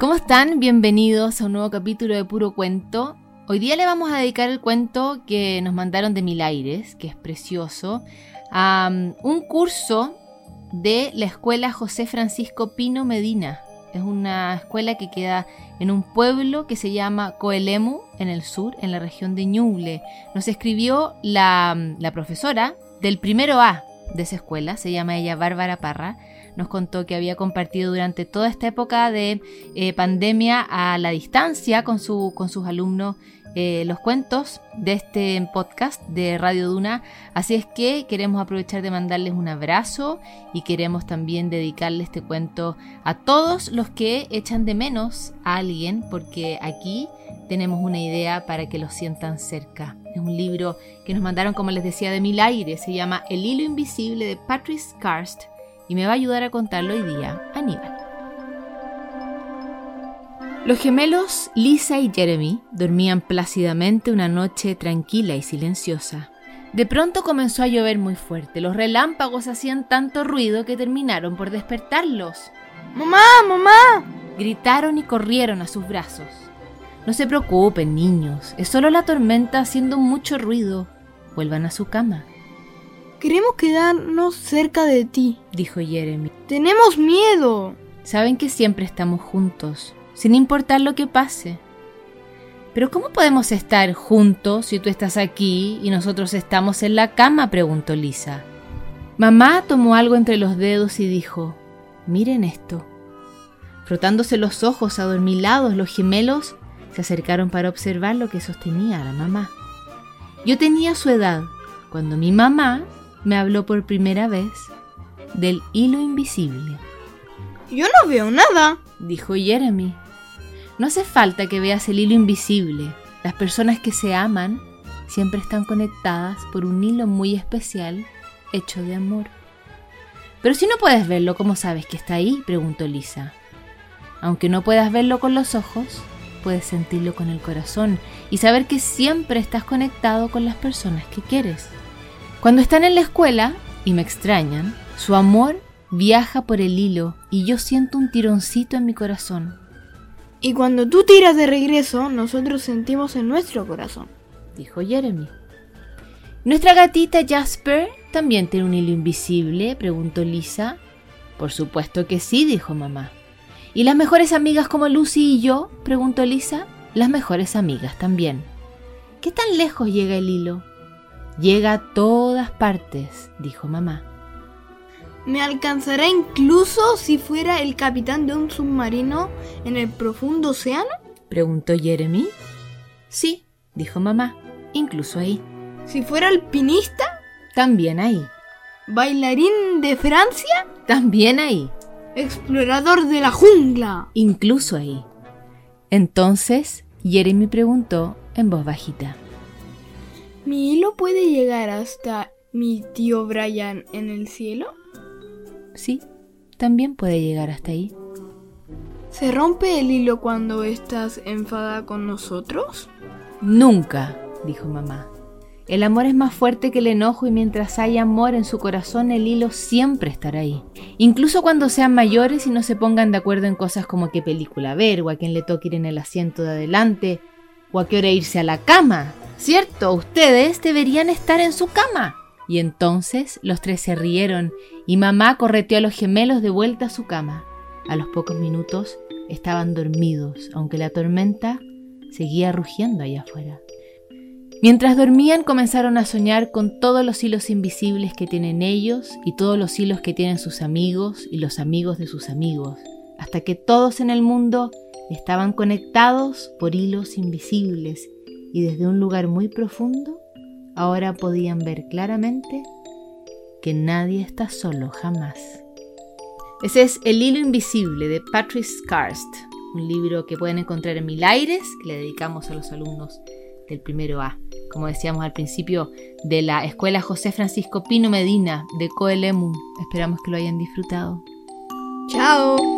¿Cómo están? Bienvenidos a un nuevo capítulo de Puro Cuento. Hoy día le vamos a dedicar el cuento que nos mandaron de Mil Aires, que es precioso, a um, un curso de la escuela José Francisco Pino Medina. Es una escuela que queda en un pueblo que se llama Coelemu, en el sur, en la región de Ñuble. Nos escribió la, la profesora del primero A de esa escuela, se llama ella Bárbara Parra. Nos contó que había compartido durante toda esta época de eh, pandemia a la distancia con, su, con sus alumnos eh, los cuentos de este podcast de Radio Duna. Así es que queremos aprovechar de mandarles un abrazo y queremos también dedicarle este cuento a todos los que echan de menos a alguien, porque aquí tenemos una idea para que lo sientan cerca. Es un libro que nos mandaron, como les decía, de mil aires. Se llama El hilo invisible de Patrice Karst y me va a ayudar a contarlo hoy día Aníbal. Los gemelos Lisa y Jeremy dormían plácidamente una noche tranquila y silenciosa. De pronto comenzó a llover muy fuerte. Los relámpagos hacían tanto ruido que terminaron por despertarlos. ¡Mamá! ¡Mamá! Gritaron y corrieron a sus brazos. No se preocupen, niños. Es solo la tormenta haciendo mucho ruido. Vuelvan a su cama. Queremos quedarnos cerca de ti, dijo Jeremy. Tenemos miedo. Saben que siempre estamos juntos sin importar lo que pase. Pero ¿cómo podemos estar juntos si tú estás aquí y nosotros estamos en la cama? preguntó Lisa. Mamá tomó algo entre los dedos y dijo, miren esto. Frotándose los ojos adormilados, los gemelos se acercaron para observar lo que sostenía la mamá. Yo tenía su edad cuando mi mamá me habló por primera vez del hilo invisible. Yo no veo nada, dijo Jeremy. No hace falta que veas el hilo invisible. Las personas que se aman siempre están conectadas por un hilo muy especial hecho de amor. Pero si no puedes verlo, ¿cómo sabes que está ahí? preguntó Lisa. Aunque no puedas verlo con los ojos, puedes sentirlo con el corazón y saber que siempre estás conectado con las personas que quieres. Cuando están en la escuela y me extrañan, su amor viaja por el hilo y yo siento un tironcito en mi corazón. Y cuando tú tiras de regreso, nosotros sentimos en nuestro corazón, dijo Jeremy. ¿Nuestra gatita Jasper también tiene un hilo invisible? preguntó Lisa. Por supuesto que sí, dijo mamá. ¿Y las mejores amigas como Lucy y yo? preguntó Lisa. Las mejores amigas también. ¿Qué tan lejos llega el hilo? Llega a todas partes, dijo mamá. ¿Me alcanzará incluso si fuera el capitán de un submarino en el profundo océano? preguntó Jeremy. Sí, dijo mamá, incluso ahí. ¿Si fuera alpinista? También ahí. ¿Bailarín de Francia? También ahí. ¿Explorador de la jungla? Incluso ahí. Entonces, Jeremy preguntó en voz bajita. ¿Mi hilo puede llegar hasta mi tío Brian en el cielo? Sí, también puede llegar hasta ahí. ¿Se rompe el hilo cuando estás enfadada con nosotros? Nunca, dijo mamá. El amor es más fuerte que el enojo y mientras haya amor en su corazón el hilo siempre estará ahí. Incluso cuando sean mayores y no se pongan de acuerdo en cosas como qué película ver o a quién le toque ir en el asiento de adelante o a qué hora irse a la cama. ¿Cierto? Ustedes deberían estar en su cama. Y entonces los tres se rieron y mamá correteó a los gemelos de vuelta a su cama. A los pocos minutos estaban dormidos, aunque la tormenta seguía rugiendo allá afuera. Mientras dormían comenzaron a soñar con todos los hilos invisibles que tienen ellos y todos los hilos que tienen sus amigos y los amigos de sus amigos, hasta que todos en el mundo estaban conectados por hilos invisibles y desde un lugar muy profundo ahora podían ver claramente que nadie está solo jamás. Ese es El hilo invisible de Patrice Karst, un libro que pueden encontrar en Mil Aires, que le dedicamos a los alumnos del primero A. Como decíamos al principio, de la Escuela José Francisco Pino Medina de Coelemu. Esperamos que lo hayan disfrutado. ¡Chao!